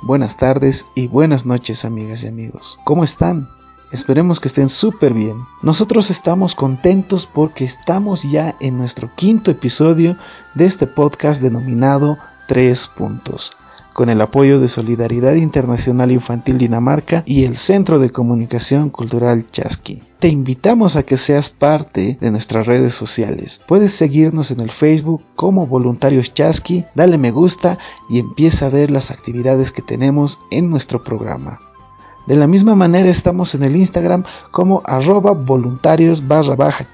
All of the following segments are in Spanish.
buenas tardes y buenas noches amigas y amigos. ¿Cómo están? Esperemos que estén súper bien. Nosotros estamos contentos porque estamos ya en nuestro quinto episodio de este podcast denominado Tres Puntos con el apoyo de Solidaridad Internacional Infantil Dinamarca y el Centro de Comunicación Cultural Chasqui. Te invitamos a que seas parte de nuestras redes sociales. Puedes seguirnos en el Facebook como Voluntarios Chasqui, dale me gusta y empieza a ver las actividades que tenemos en nuestro programa. De la misma manera estamos en el Instagram como arroba voluntarios barra baja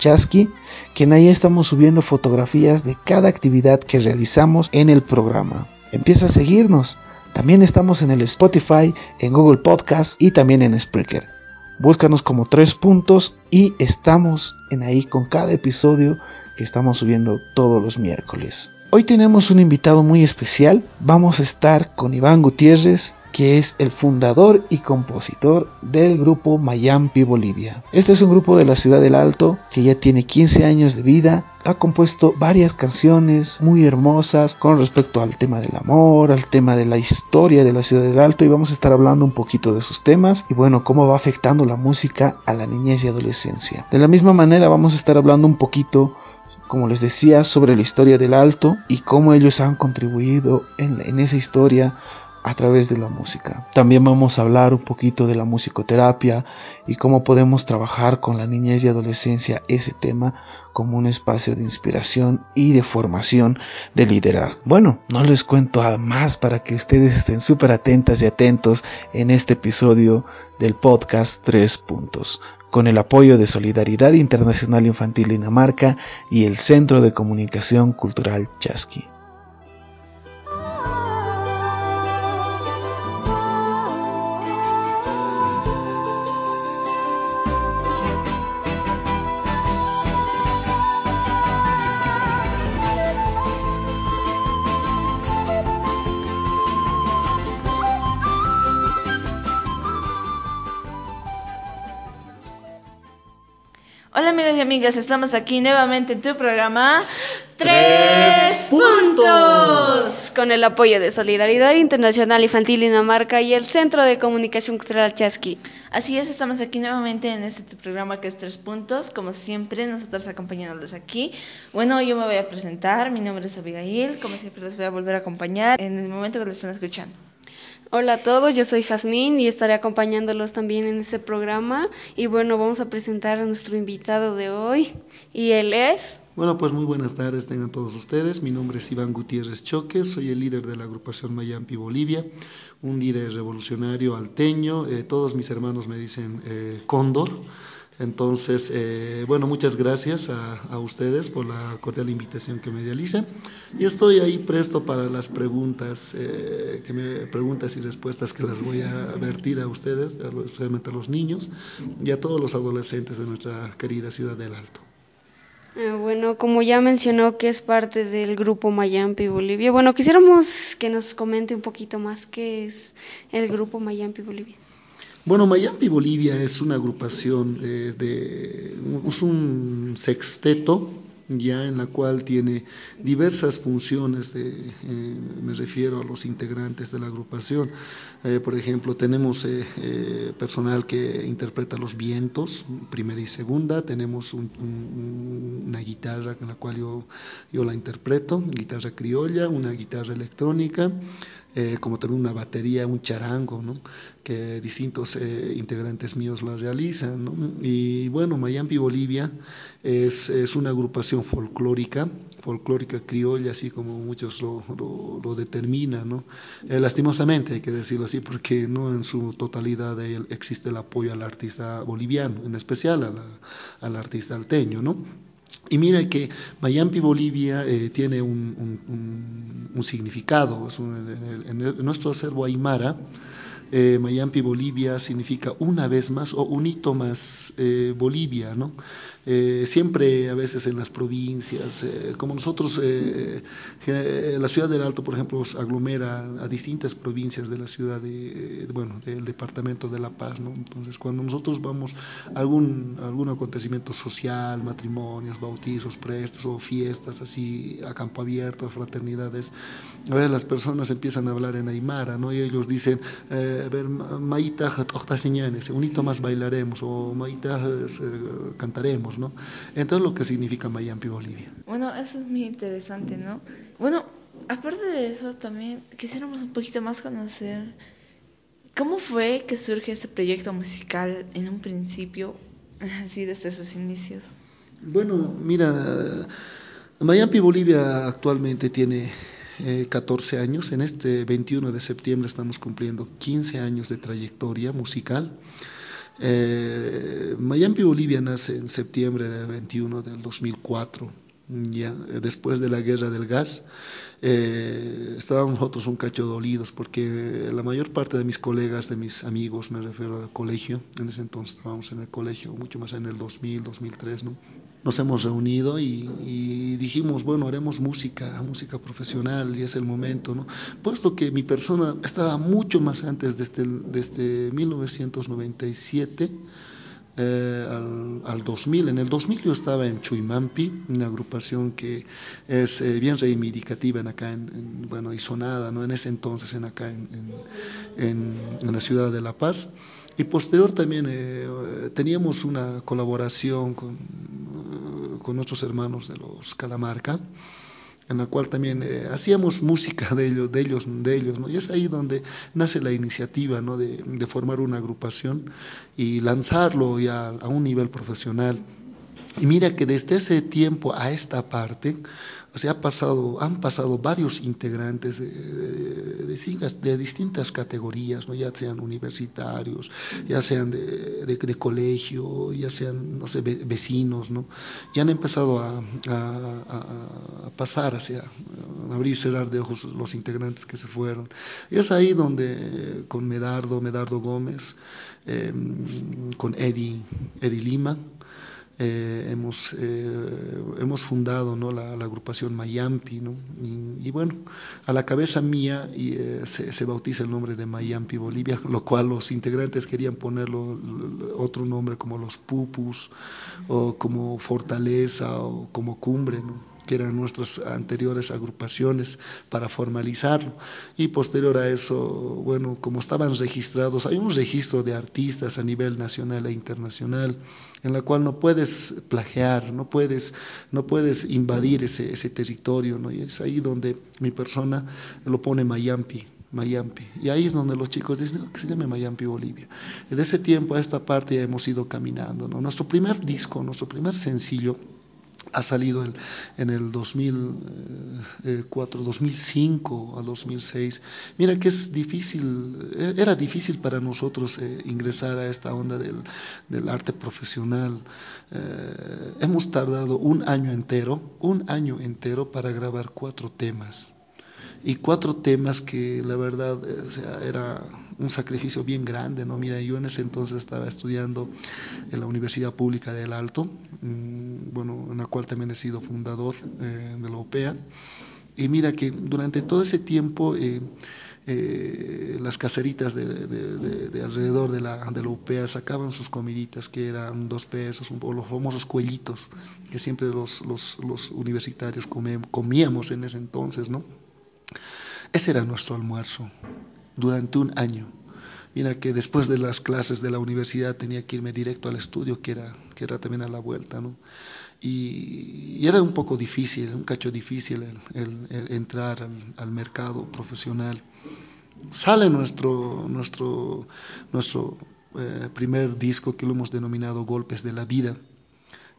quien ahí estamos subiendo fotografías de cada actividad que realizamos en el programa empieza a seguirnos. También estamos en el Spotify, en Google Podcast y también en Spreaker. Búscanos como tres puntos y estamos en ahí con cada episodio que estamos subiendo todos los miércoles. Hoy tenemos un invitado muy especial. Vamos a estar con Iván Gutiérrez, que es el fundador y compositor del grupo Mayampi Bolivia. Este es un grupo de la ciudad del Alto que ya tiene 15 años de vida. Ha compuesto varias canciones muy hermosas con respecto al tema del amor, al tema de la historia de la ciudad del Alto y vamos a estar hablando un poquito de sus temas y bueno, cómo va afectando la música a la niñez y adolescencia. De la misma manera vamos a estar hablando un poquito como les decía, sobre la historia del alto y cómo ellos han contribuido en, esa historia a través de la música. También vamos a hablar un poquito de la musicoterapia y cómo podemos trabajar con la niñez y adolescencia ese tema como un espacio de inspiración y de formación de liderazgo. Bueno, no les cuento más para que ustedes estén súper atentas y atentos en este episodio del podcast Tres Puntos con el apoyo de Solidaridad Internacional Infantil Dinamarca y el Centro de Comunicación Cultural Chasqui. Hola amigos y amigas, estamos aquí nuevamente en tu programa Tres Puntos con el apoyo de Solidaridad Internacional Infantil Dinamarca y el Centro de Comunicación Cultural Chasqui. Así es, estamos aquí nuevamente en este programa que es Tres Puntos, como siempre, nosotros acompañándolos aquí. Bueno, yo me voy a presentar, mi nombre es Abigail, como siempre les voy a volver a acompañar en el momento que lo estén escuchando. Hola a todos, yo soy Jazmín y estaré acompañándolos también en este programa. Y bueno, vamos a presentar a nuestro invitado de hoy. Y él es... Bueno, pues muy buenas tardes tengan todos ustedes. Mi nombre es Iván Gutiérrez Choque, soy el líder de la agrupación Mayampi Bolivia, un líder revolucionario alteño. Eh, todos mis hermanos me dicen eh, Cóndor. Entonces, eh, bueno, muchas gracias a, ustedes por la cordial invitación que me realizan. Y estoy ahí presto para las preguntas, eh, preguntas y respuestas que las voy a vertir a ustedes, especialmente a los niños y a todos los adolescentes de nuestra querida ciudad del Alto. Ah, bueno, como ya mencionó que es parte del grupo Mayampi Bolivia, bueno, quisiéramos que nos comente un poquito más qué es el grupo Mayampi Bolivia. Bueno, Mayampi Bolivia es una agrupación eh, de, es un sexteto ya en la cual tiene diversas funciones, de, eh, me refiero a los integrantes de la agrupación. Eh, por ejemplo, tenemos personal que interpreta los vientos, primera y segunda, tenemos una guitarra con la cual yo, yo la interpreto, guitarra criolla, una guitarra electrónica, eh, como también una batería, un charango, ¿no? que distintos eh, integrantes míos lo realizan. Y bueno, Mayampi Bolivia es, es, una agrupación folclórica, folclórica criolla, así como muchos lo, lo, determinan. ¿no? Eh, lastimosamente hay que decirlo así, porque no en su totalidad existe el apoyo al artista boliviano, en especial al artista alteño. ¿no? Y mira que Mayampi Bolivia eh, tiene un, significado. en, nuestro acervo aymara eh, Mayampi Bolivia significa una vez más o un hito más eh, Bolivia, ¿no? Eh, siempre a veces en las provincias, eh, como nosotros, la ciudad del Alto, por ejemplo, aglomera a distintas provincias de la ciudad, de, bueno, del departamento de La Paz, ¿no? Entonces, cuando nosotros vamos a algún, algún acontecimiento social, matrimonios, bautizos, prestos o fiestas así a campo abierto, fraternidades, a veces las personas empiezan a hablar en Aymara, ¿no? Y ellos dicen, a ver, un hito más bailaremos, o Maita, cantaremos, ¿no? Entonces lo que significa Mayampi Bolivia. Bueno, eso es muy interesante, ¿no? Bueno, aparte de eso también quisiéramos un poquito más conocer cómo fue que surge este proyecto musical en un principio, así desde sus inicios. Bueno, mira, Mayampi Bolivia actualmente tiene 14 eh, años. En este 21 de septiembre estamos cumpliendo 15 años de trayectoria musical. Eh, Miami, Bolivia nace en septiembre del 21 del 2004, ya después de la guerra del gas eh, estábamos nosotros un cacho dolidos porque la mayor parte de mis colegas, de mis amigos, me refiero al colegio, en ese entonces estábamos en el colegio, mucho más en el 2000, 2003, ¿no? Nos hemos reunido y, dijimos, bueno, haremos música, música profesional y es el momento, ¿no? Puesto que mi persona estaba mucho más antes desde, desde 1997 eh, al, al, 2000. En el 2000 yo estaba en Chuimampi, una agrupación que es eh, bien reivindicativa en acá, en, bueno, y sonada, ¿no? En ese entonces, en acá, en, en, en la ciudad de La Paz. Y posterior también eh, teníamos una colaboración con, con nuestros hermanos de los Calamarca en la cual también eh, hacíamos música de ellos, de ellos, de ellos, ¿no? Y es ahí donde nace la iniciativa, ¿no? De, formar una agrupación y lanzarlo a un nivel profesional. Y mira que desde ese tiempo a esta parte, o sea, ha pasado, han pasado varios integrantes de, distintas categorías, ¿no? ya sean universitarios, ya sean de, colegio, ya sean, no sé, vecinos, ¿no? Ya han empezado a pasar hacia, a abrir y cerrar de ojos los integrantes que se fueron. Y es ahí donde con Medardo, Medardo Gómez, eh, con Eddie, Eddie Lima, eh, hemos, eh, hemos fundado ¿no? la, agrupación Mayampi, ¿no? y, bueno, a la cabeza mía y, eh, se, se, bautiza el nombre de Mayampi Bolivia, lo cual los integrantes querían ponerlo otro nombre como los Pupus, o como Fortaleza, o como Cumbre, ¿no? Que eran nuestras anteriores agrupaciones, para formalizarlo. Y posterior a eso, bueno, como estaban registrados, hay un registro de artistas a nivel nacional e internacional, en la cual no puedes plagiar, no puedes, no puedes invadir ese, ese territorio, ¿no? Y es ahí donde mi persona lo pone Mayampi, Mayampi. Y ahí es donde los chicos dicen que se llame Mayampi Bolivia. De ese tiempo a esta parte ya hemos ido caminando. ¿no? Nuestro primer disco, nuestro primer sencillo, ha salido el, en el 2004, 2005 a 2006. Mira que es difícil, eh, era difícil para nosotros eh, ingresar a esta onda del, del arte profesional. Eh, hemos tardado un año entero, un año entero para grabar cuatro temas y cuatro temas que la verdad o sea, era un sacrificio bien grande, ¿no? Mira, yo en ese entonces estaba estudiando en la Universidad Pública del Alto, mm, bueno, en la cual también he sido fundador eh, de la OPEA, y mira que durante todo ese tiempo eh, eh, las caseritas de, de, de, alrededor de la, de la UPEA sacaban sus comiditas que eran dos pesos, o los famosos cuellitos que siempre los, los, los universitarios comíamos en ese entonces, ¿no? Ese era nuestro almuerzo durante un año. Mira que después de las clases de la universidad tenía que irme directo al estudio, que era, que era también a la vuelta, ¿no? Y, era un poco difícil, un cacho difícil el, entrar al, al, mercado profesional. Sale nuestro, nuestro, nuestro eh, primer disco que lo hemos denominado Golpes de la Vida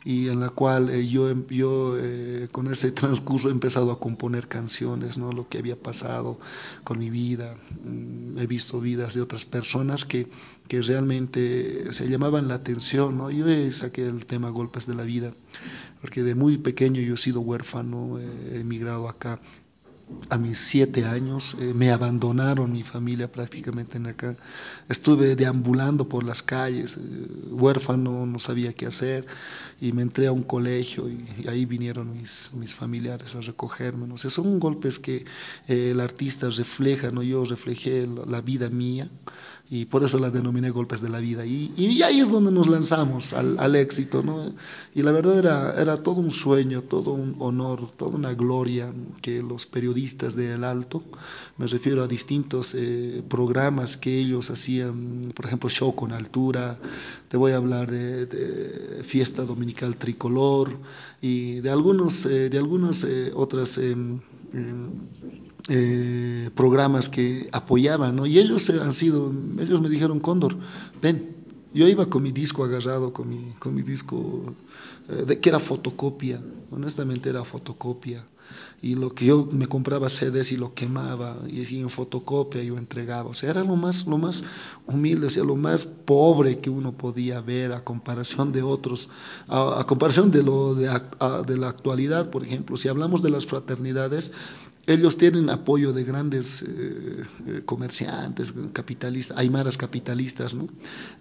y en la cual eh, yo, em, yo eh, con ese transcurso he empezado a componer canciones, ¿no? lo que había pasado con mi vida, mm, he visto vidas de otras personas que, que realmente se llamaban la atención, ¿no? yo saqué el tema Golpes de la Vida, porque de muy pequeño yo he sido huérfano, he emigrado acá a mis siete años, eh, me abandonaron mi familia prácticamente en acá. Estuve deambulando por las calles, eh, huérfano, no sabía qué hacer, y me entré a un colegio y, ahí vinieron mis, mis, familiares a recogerme. ¿no? son golpes que eh, el artista refleja, ¿no? yo reflejé la, vida mía y por eso la denominé golpes de la vida. Y, y ahí es donde nos lanzamos al, al, éxito. ¿no? Y la verdad era, era todo un sueño, todo un honor, toda una gloria que los periodistas de El Alto, me refiero a distintos eh, programas que ellos hacían, por ejemplo, Show con Altura, te voy a hablar de, Fiesta Dominical Tricolor y de algunos, eh, de algunas eh, otras em, programas que apoyaban, ¿no? Y ellos han sido, ellos me dijeron, Cóndor, ven, yo iba con mi disco agarrado, con mi, con mi disco, de, que era fotocopia, honestamente era fotocopia y lo que yo me compraba CDs y lo quemaba y en fotocopia yo entregaba, o sea, era lo más, lo más humilde, o sea, lo más pobre que uno podía ver a comparación de otros, a, comparación de, lo de la actualidad, por ejemplo, si hablamos de las fraternidades, ellos tienen apoyo de grandes eh, eh, comerciantes, capitalistas, aymaras capitalistas, ¿no?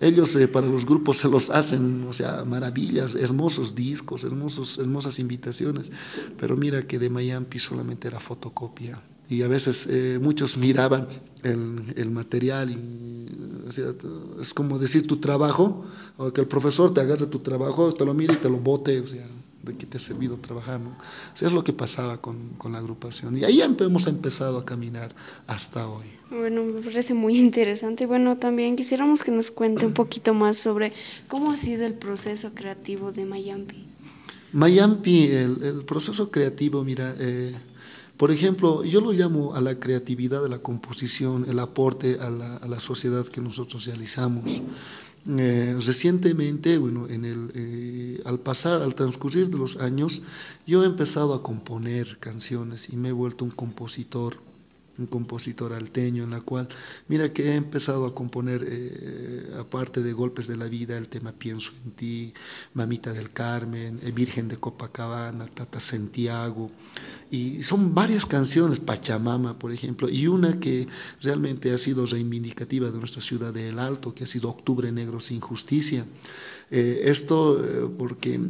Ellos eh, para los grupos se los hacen, o sea, maravillas, hermosos discos, hermosos, hermosas invitaciones, pero mira que de Miami solamente era fotocopia. Y a veces muchos miraban el, el material y o sea, es como decir tu trabajo, o que el profesor te agarre tu trabajo, te lo mire y te lo bote, o sea, de que te ha servido trabajar, ¿no? Es lo que pasaba con, con, la agrupación. Y ahí hemos empezado a caminar hasta hoy. Bueno, me parece muy interesante. Bueno, también quisiéramos que nos cuente un poquito más sobre cómo ha sido el proceso creativo de Mayampi. Mayampi, el, el proceso creativo, mira, eh, por ejemplo, yo lo llamo a la creatividad de la composición, el aporte a la, sociedad que nosotros realizamos. Eh, recientemente, bueno, en el, eh, al pasar, al transcurrir de los años, yo he empezado a componer canciones y me he vuelto un compositor un compositor alteño en la cual, mira que he empezado a componer, eh, aparte de Golpes de la Vida, el tema Pienso en ti, Mamita del Carmen, eh, Virgen de Copacabana, Tata Santiago, y son varias canciones, Pachamama, por ejemplo, y una que realmente ha sido reivindicativa de nuestra ciudad de El Alto, que ha sido Octubre Negro sin Justicia. Eh, esto porque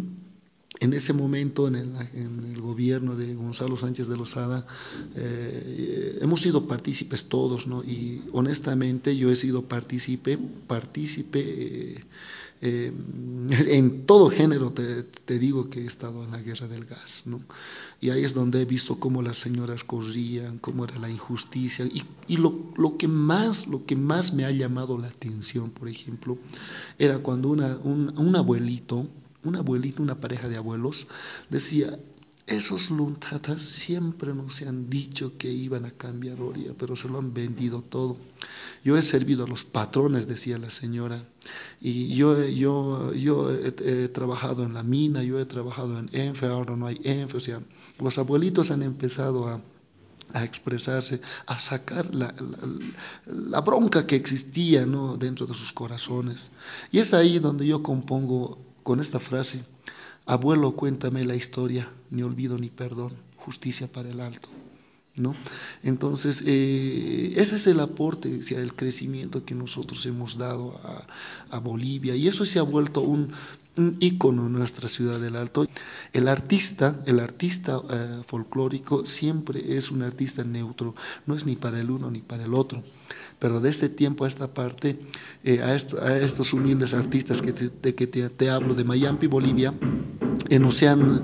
en ese momento, en el, gobierno de Gonzalo Sánchez de Lozada, eh, hemos sido partícipes todos, ¿no? Y honestamente yo he sido partícipe, partícipe eh, eh, en todo género, te, digo que he estado en la guerra del gas, ¿no? Y ahí es donde he visto cómo las señoras corrían, cómo era la injusticia, y, y lo, lo, que más, lo que más me ha llamado la atención, por ejemplo, era cuando una, un, un abuelito, un abuelito, una pareja de abuelos, decía, esos luntatas siempre nos han dicho que iban a cambiar Oria, pero se lo han vendido todo. Yo he servido a los patrones, decía la señora, y yo, yo, yo he, trabajado en la mina, yo he trabajado en ENFE, ahora no hay ENFE, o sea, los abuelitos han empezado a, a expresarse, a sacar la, la, bronca que existía ¿no? dentro de sus corazones. Y es ahí donde yo compongo con esta frase, abuelo, cuéntame la historia, ni olvido ni perdón, justicia para el alto. ¿No? Entonces, eh, ese es el aporte, o el crecimiento que nosotros hemos dado a, Bolivia y eso se ha vuelto un, un ícono en nuestra ciudad del Alto. El artista, el artista eh, folclórico siempre es un artista neutro, no es ni para el uno ni para el otro. Pero de este tiempo a esta parte, eh, a, estos humildes artistas que de que te, hablo de Miami, Bolivia, eh, nos, han,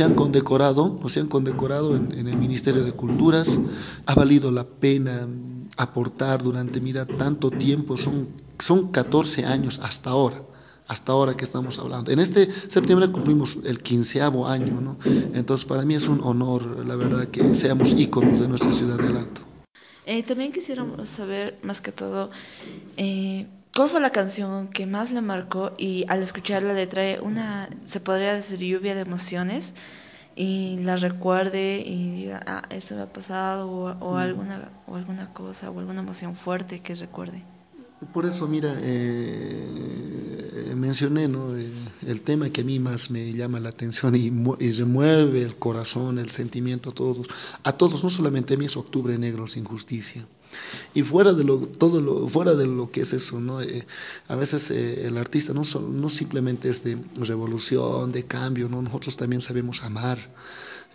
han condecorado, han condecorado en, el Ministerio de Culturas. Ha valido la pena aportar durante, mira, tanto tiempo, son, son 14 años hasta ahora hasta ahora que estamos hablando. En este septiembre cumplimos el quinceavo año, ¿no? Entonces para mí es un honor, la verdad, que seamos íconos de nuestra ciudad del Alto. Eh, también quisiéramos saber, más que todo, eh, ¿cuál fue la canción que más le marcó y al escucharla le trae una, se podría decir, lluvia de emociones? y la recuerde y diga, ah, esto me ha pasado o, o, mm. alguna, o alguna cosa o alguna emoción fuerte que recuerde. Por eso, mira, eh, mencioné, ¿no? el tema que a mí más me llama la atención y, y, remueve el corazón, el sentimiento a todos, a todos, no solamente a mí, es Octubre Negro sin justicia. Y fuera de lo, todo fuera de lo que es eso, ¿no? Eh, a veces eh, el artista no, no simplemente es de revolución, de cambio, ¿no? nosotros también sabemos amar.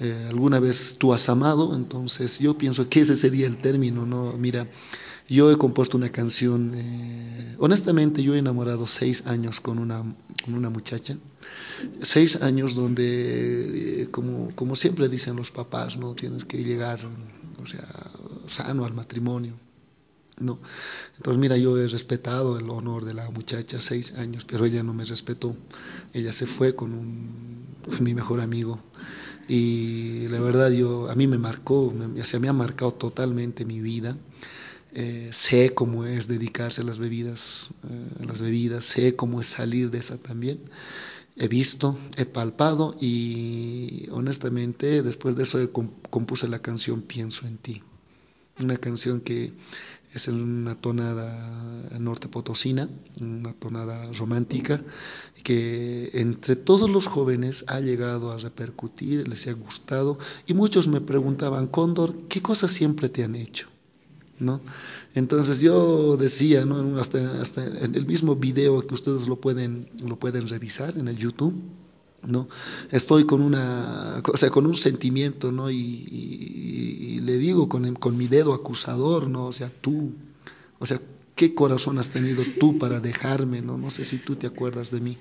Eh, alguna vez tú has amado, entonces yo pienso que ese sería el término, ¿no? Mira, yo he compuesto una canción, eh, honestamente yo he enamorado seis años con una, con una muchacha, seis años donde, eh, como, como siempre dicen los papás, no tienes que llegar, o sea, sano al matrimonio. No. Entonces, mira, yo he respetado el honor de la muchacha seis años, pero ella no me respetó. Ella se fue con, mi mejor amigo. Y la verdad, yo, a mí me marcó, me, se me ha marcado totalmente mi vida. Eh, sé cómo es dedicarse a las bebidas, eh, a las bebidas, sé cómo es salir de esa también. He visto, he palpado y honestamente después de eso compuse la canción Pienso en ti. Una canción que es en una tonada norte potosina, una tonada romántica, que entre todos los jóvenes ha llegado a repercutir, les ha gustado y muchos me preguntaban, Cóndor, ¿qué cosas siempre te han hecho? ¿No? Entonces yo decía, ¿no? hasta, hasta en el mismo video que ustedes lo pueden, lo pueden revisar en el YouTube, ¿no? Estoy con una, o sea, con un sentimiento, ¿no? Y, y, le digo con, con, mi dedo acusador, ¿no? O sea, tú, o sea, ¿qué corazón has tenido tú para dejarme, ¿no? No sé si tú te acuerdas de mí.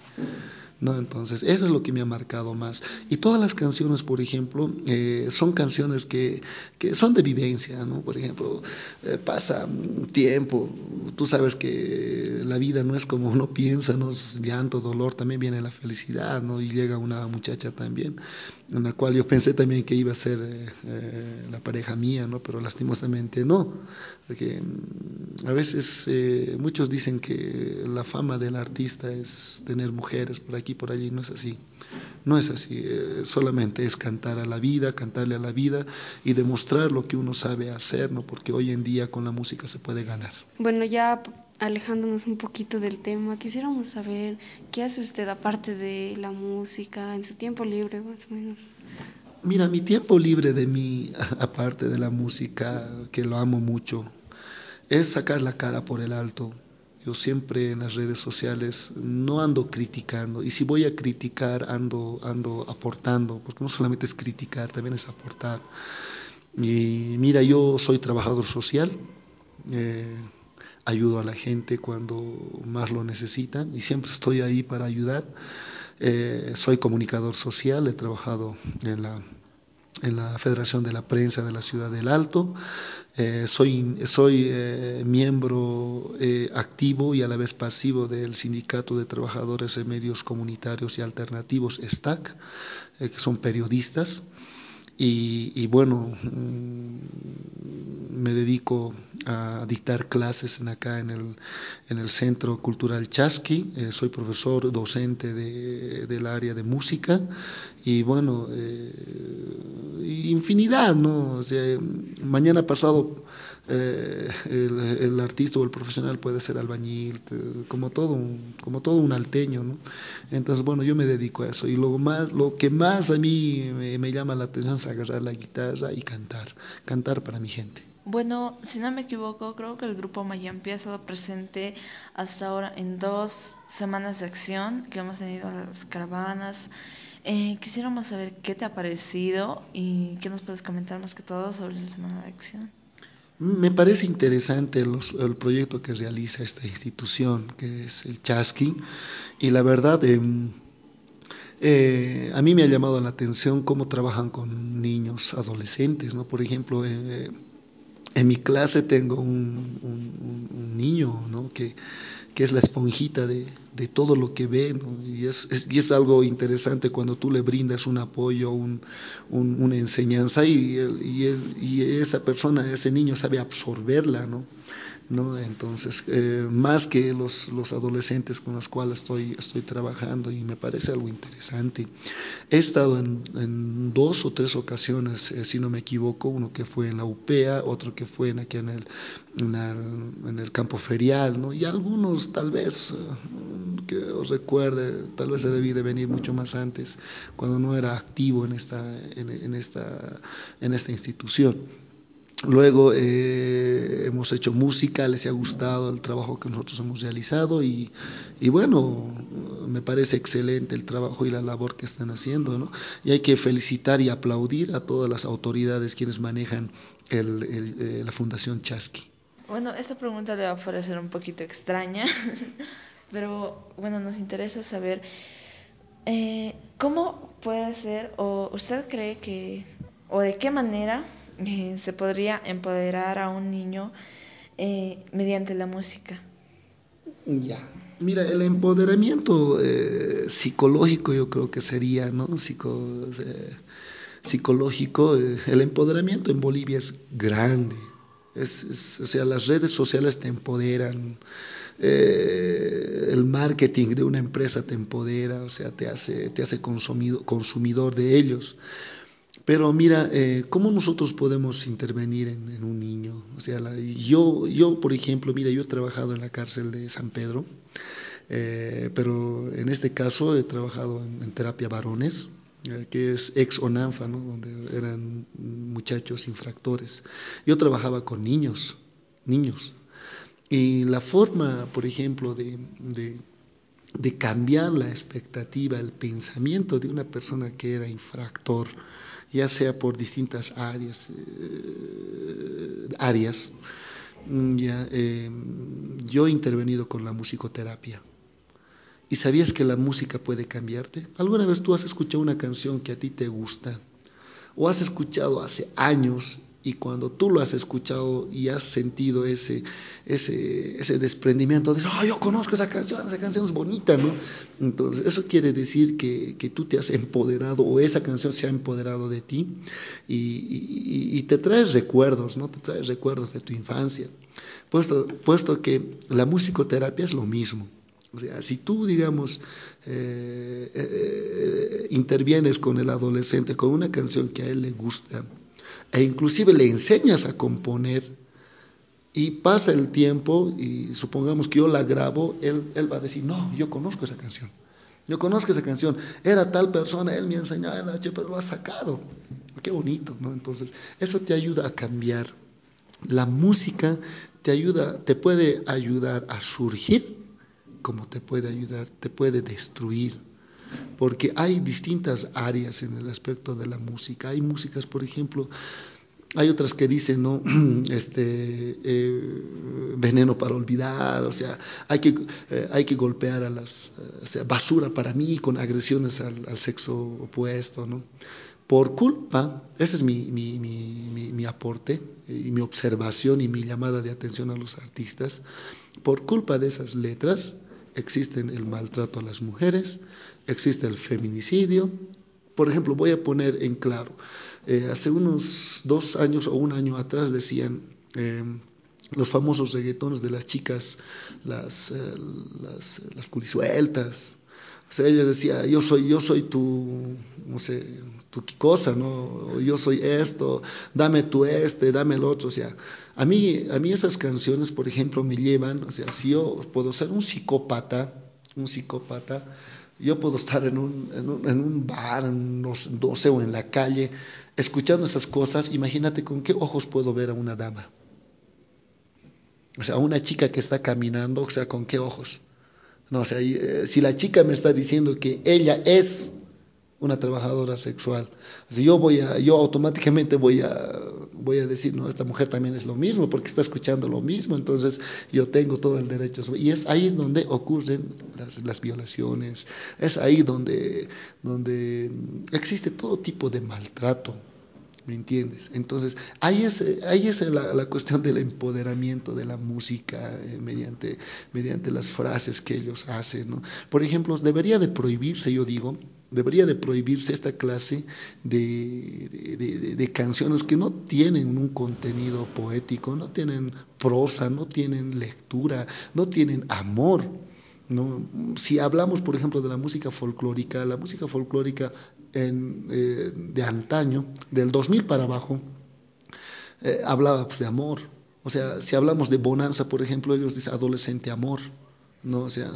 ¿No? Entonces, eso es lo que me ha marcado más. Y todas las canciones, por ejemplo, eh, son canciones que, que, son de vivencia, ¿no? Por ejemplo, eh, pasa tiempo, tú sabes que la vida no es como uno piensa, ¿no? Llanto, dolor, también viene la felicidad, ¿no? Y llega una muchacha también, en la cual yo pensé también que iba a ser eh, la pareja mía, ¿no? Pero lastimosamente no, porque mm, a veces muchos dicen que la fama del artista es tener mujeres por aquí por allí, no es así. No es así, eh, solamente es cantar a la vida, cantarle a la vida y demostrar lo que uno sabe hacer, ¿no? Porque hoy en día con la música se puede ganar. Bueno, ya alejándonos un poquito del tema, quisiéramos saber qué hace usted aparte de la música, en su tiempo libre más o menos. Mira, mi tiempo libre de mí, aparte de la música, que lo amo mucho, es sacar la cara por el alto, yo siempre en las redes sociales no ando criticando y si voy a criticar ando, ando aportando, porque no solamente es criticar, también es aportar. Y mira, yo soy trabajador social, eh, ayudo a la gente cuando más lo necesitan y siempre estoy ahí para ayudar. Eh, soy comunicador social, he trabajado en la en la Federación de la Prensa de la Ciudad del Alto. Eh, soy soy eh, miembro eh, activo y a la vez pasivo del Sindicato de Trabajadores de Medios Comunitarios y Alternativos, STAC, que son periodistas. Y, y, bueno, me dedico a dictar clases en acá en el, en el Centro Cultural Chasqui, eh, soy profesor docente de, del área de música y bueno, eh, infinidad, ¿no? O sea, mañana pasado eh, el, artista o el profesional puede ser albañil, como todo un, como todo un alteño, ¿no? Entonces, bueno, yo me dedico a eso y lo, más, lo que más a mí me, me llama la atención es agarrar la guitarra y cantar, cantar para mi gente. Bueno, si no me equivoco, creo que el grupo Mayampi ha estado presente hasta ahora en dos semanas de acción que hemos tenido las caravanas. Eh, quisiéramos saber qué te ha parecido y qué nos puedes comentar más que todo sobre la semana de acción. Me parece interesante los, el proyecto que realiza esta institución, que es el Chasqui, y la verdad, eh, eh, a mí me ha llamado la atención cómo trabajan con niños, adolescentes, ¿no? Por ejemplo, eh, en mi clase tengo un, un, un niño ¿no? que, que, es la esponjita de, de todo lo que ve, y, es, y, es, algo interesante cuando tú le brindas un apoyo, un, una enseñanza y, el, y, el, y, esa persona, ese niño sabe absorberla. ¿no? ¿No? Entonces, eh, más que los, los, adolescentes con los cuales estoy, estoy trabajando y me parece algo interesante. He estado en, en dos o tres ocasiones, eh, si no me equivoco, uno que fue en la UPEA, otro que fue en, aquí en el, en el, campo ferial, ¿no? y algunos tal vez que os recuerde, tal vez se debí de venir mucho más antes, cuando no era activo en esta, en, esta, en esta institución. Luego eh, hemos hecho música, les ha gustado el trabajo que nosotros hemos realizado y, y, bueno, me parece excelente el trabajo y la labor que están haciendo, ¿no? Y hay que felicitar y aplaudir a todas las autoridades quienes manejan el, eh, la Fundación Chasqui. Bueno, esta pregunta le va a parecer un poquito extraña, pero bueno, nos interesa saber eh, cómo puede ser o usted cree que o de qué manera eh, se podría empoderar a un niño eh, mediante la música. Ya, mira, el empoderamiento eh, psicológico yo creo que sería, ¿no? psicológico, el empoderamiento en Bolivia es grande. Es, o sea, las redes sociales te empoderan, el marketing de una empresa te empodera, o sea, te hace, te hace consumidor de ellos. Pero mira, eh, ¿cómo nosotros podemos intervenir en, un niño? O sea, yo, yo, por ejemplo, mira, yo he trabajado en la cárcel de San Pedro, eh, pero en este caso he trabajado en, terapia varones, eh, que es ex ONANFA, ¿no? donde eran muchachos infractores. Yo trabajaba con niños, niños. Y la forma, por ejemplo, de, de cambiar la expectativa, el pensamiento de una persona que era infractor, ya sea por distintas áreas, eh, áreas mm, ya, eh, yo he intervenido con la musicoterapia. ¿Y sabías que la música puede cambiarte? ¿Alguna vez tú has escuchado una canción que a ti te gusta? ¿O has escuchado hace años y cuando tú lo has escuchado y has sentido ese, ese, ese desprendimiento, dices, oh, yo conozco esa canción, esa canción es bonita, ¿no? Entonces, eso quiere decir que, que tú te has empoderado o esa canción se ha empoderado de ti y te traes recuerdos, ¿no? Te traes recuerdos de tu infancia, puesto, puesto que la musicoterapia es lo mismo. O sea, si tú, digamos, eh, eh, eh, intervienes con el adolescente con una canción que a él le gusta, e inclusive le enseñas a componer. Y pasa el tiempo y supongamos que yo la grabo, él, él va a decir, no, yo conozco esa canción, yo conozco esa canción, era tal persona, él me enseñaba, pero lo ha sacado, qué bonito, ¿no? Entonces, eso te ayuda a cambiar. La música te ayuda, te puede ayudar a surgir, como te puede ayudar, te puede destruir porque hay distintas áreas en el aspecto de la música. Hay músicas, por ejemplo, hay otras que dicen, ¿no? Este, eh, veneno para olvidar, o sea, hay que, eh, hay que golpear a las, o sea, basura para mí con agresiones al, al sexo opuesto, ¿no? Por culpa, ese es mi, mi, mi, mi, aporte y mi observación y mi llamada de atención a los artistas, por culpa de esas letras, existen el maltrato a las mujeres, existe el feminicidio. Por ejemplo, voy a poner en claro, eh, hace unos dos años o un año atrás decían em, los famosos reggaetones de las chicas, las, eh, las, curisueltas, o sea, ella decía, yo soy, yo soy tu, no sé, tu cosa, ¿no? Yo soy esto, dame tu este, dame el otro. O sea, a mí, a mí esas canciones, por ejemplo, me llevan, o sea, si yo puedo ser un psicópata, un psicópata, yo puedo estar en un, en un, en un bar, no, sé, o en la calle, escuchando esas cosas, imagínate con qué ojos puedo ver a una dama. O sea, a una chica que está caminando, o sea, con qué ojos. No, o sea, eh, si la chica me está diciendo que ella es una trabajadora sexual, yo voy a, yo automáticamente voy a, voy a decir, no, esta mujer también es lo mismo, porque está escuchando lo mismo, entonces yo tengo todo el derecho. Y es ahí donde ocurren las, las violaciones, es ahí donde, donde existe todo tipo de maltrato. ¿Me entiendes? Entonces, ahí es, ahí es la, la cuestión del empoderamiento de la música eh, mediante, mediante las frases que ellos hacen. ¿no? Por ejemplo, debería de prohibirse, yo digo, debería de prohibirse esta clase de, de, de, canciones que no tienen un contenido poético, no tienen prosa, no tienen lectura, no tienen amor. ¿No? Si hablamos, por ejemplo, de la música folclórica, la música folclórica eh, de antaño, del 2000 para abajo, eh, hablaba pues, de amor. O sea, si hablamos de bonanza, por ejemplo, ellos dicen adolescente amor. ¿no? O sea,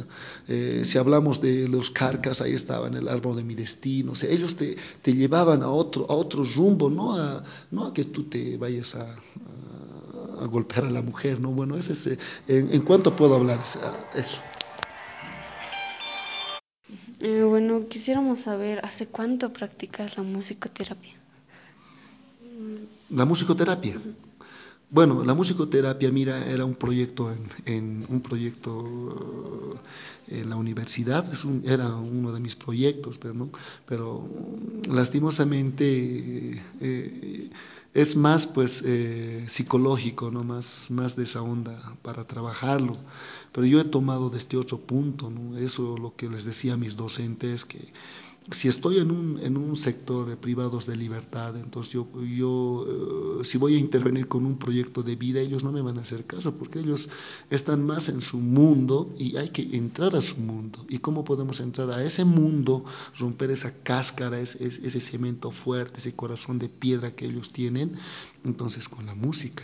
eh, si hablamos de los carcas, ahí estaban el árbol de mi destino, o sea, ellos te, te llevaban a otro, a otro rumbo, no a, no a que tú te vayas a, a, golpear a la mujer, ¿no? Bueno, ese es, en, en cuanto puedo hablar, eso. Eh, bueno, quisiéramos saber, ¿hace cuánto practicas la musicoterapia? La musicoterapia. Bueno, la musicoterapia, mira, era un proyecto en, un proyecto eh, en la universidad, es un, era uno de mis proyectos, pero, ¿no? pero lastimosamente eh, es más pues eh, psicológico, ¿no? más, más de esa onda para trabajarlo. Pero yo he tomado de este otro punto, ¿no? eso lo que les decía a mis docentes, que si estoy en un, en un sector de privados de libertad, entonces yo, yo eh, si voy a intervenir con un proyecto de vida, ellos no me van a hacer caso, porque ellos están más en su mundo y hay que entrar a su mundo. ¿Y cómo podemos entrar a ese mundo, romper esa cáscara, ese, ese cemento fuerte, ese corazón de piedra que ellos tienen? Entonces con la música.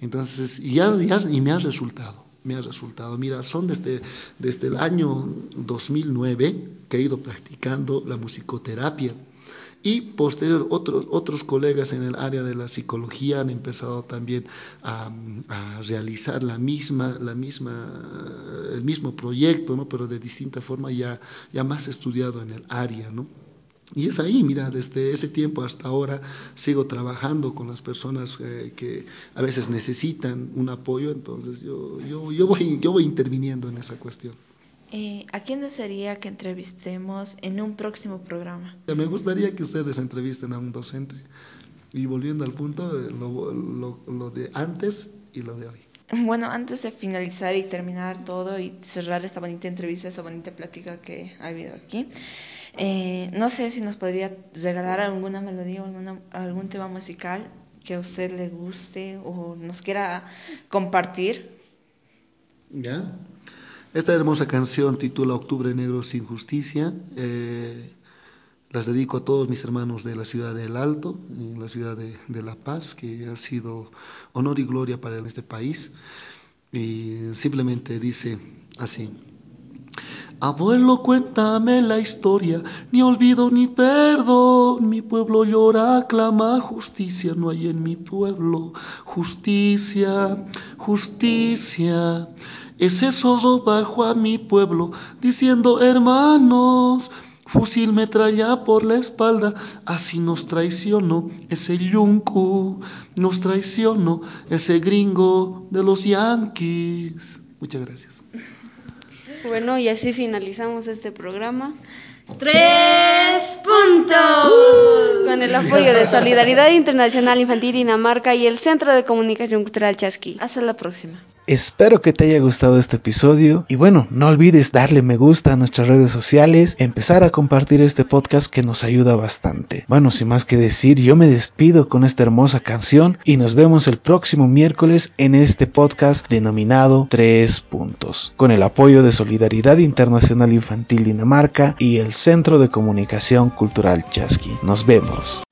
Entonces, y, ya, y me ha resultado me ha resultado. Mira, son desde, desde el año 2009 que he ido practicando la musicoterapia. Y posterior, otros, otros colegas en el área de la psicología han empezado también a, a, realizar la misma, la misma, el mismo proyecto, ¿no? pero de distinta forma ya, ya más estudiado en el área. ¿no? Y es ahí, mira, desde ese tiempo hasta ahora sigo trabajando con las personas eh, que a veces necesitan un apoyo, entonces yo, yo, yo, voy, yo voy interviniendo en esa cuestión. Eh, ¿A quién desearía que entrevistemos en un próximo programa? Me gustaría que ustedes entrevisten a un docente. Y volviendo al punto, lo, lo, lo de antes y lo de hoy. Bueno, antes de finalizar y terminar todo y cerrar esta bonita entrevista, esta bonita plática que ha habido aquí, eh, no sé si nos podría regalar alguna melodía o algún tema musical que a usted le guste o nos quiera compartir. Ya. Esta hermosa canción titula Octubre Negro sin Justicia. Eh, las dedico a todos mis hermanos de la ciudad del Alto, en la ciudad de, La Paz, que ha sido honor y gloria para este país. Y simplemente dice así. Abuelo, cuéntame la historia, ni olvido ni perdón. Mi pueblo llora, clama justicia, no hay en mi pueblo justicia, justicia. Ese zorro bajo a mi pueblo, diciendo hermanos, fusil metralla por la espalda, así nos traicionó ese yuncu, nos traicionó ese gringo de los yanquis. Muchas gracias. Bueno, y así finalizamos este programa. Tres puntos. Con el apoyo de Solidaridad Internacional Infantil Dinamarca y el Centro de Comunicación Cultural Chasqui. Hasta la próxima. Espero que te haya gustado este episodio y bueno, no olvides darle me gusta a nuestras redes sociales, empezar a compartir este podcast que nos ayuda bastante. Bueno, sin más que decir, yo me despido con esta hermosa canción y nos vemos el próximo miércoles en este podcast denominado Tres Puntos, con el apoyo de Solidaridad Internacional Infantil Dinamarca y el Centro de Comunicación Cultural Chasqui. Nos vemos.